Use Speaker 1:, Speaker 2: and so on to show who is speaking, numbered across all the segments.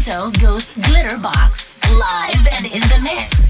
Speaker 1: DJ Toto goes Glitterbox live and in the mix.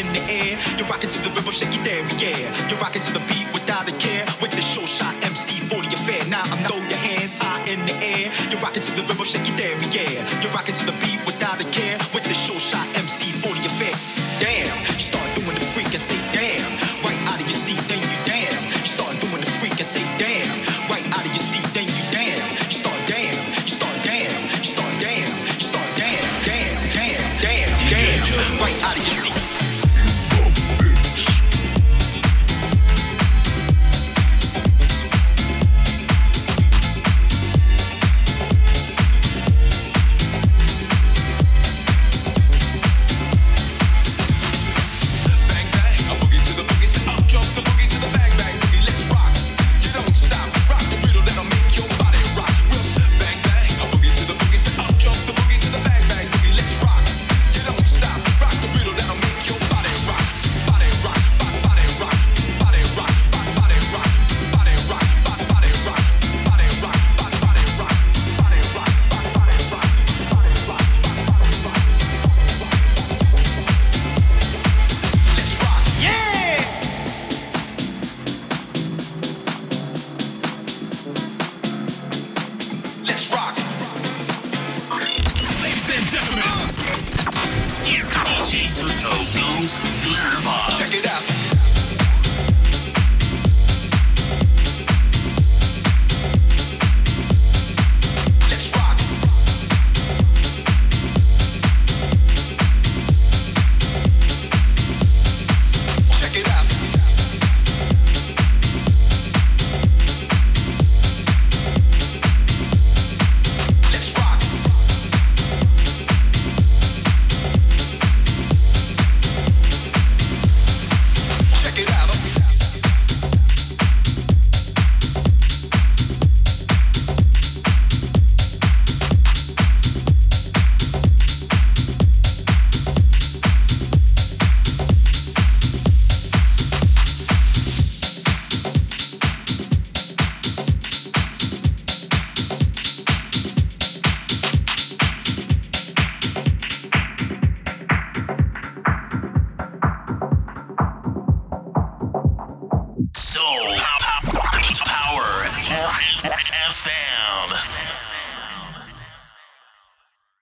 Speaker 1: in the
Speaker 2: air. You're rocking to the rhythm, shake there, yeah. You're rocking to the beat without a care. With the show shot MC 40 affair. Now I'm throw your hands high in the air. You're rocking to the rhythm, shake there, yeah. You're rocking to the beat without a care. With the show shot MC 40 affair. Damn, you start doing the freak and say damn.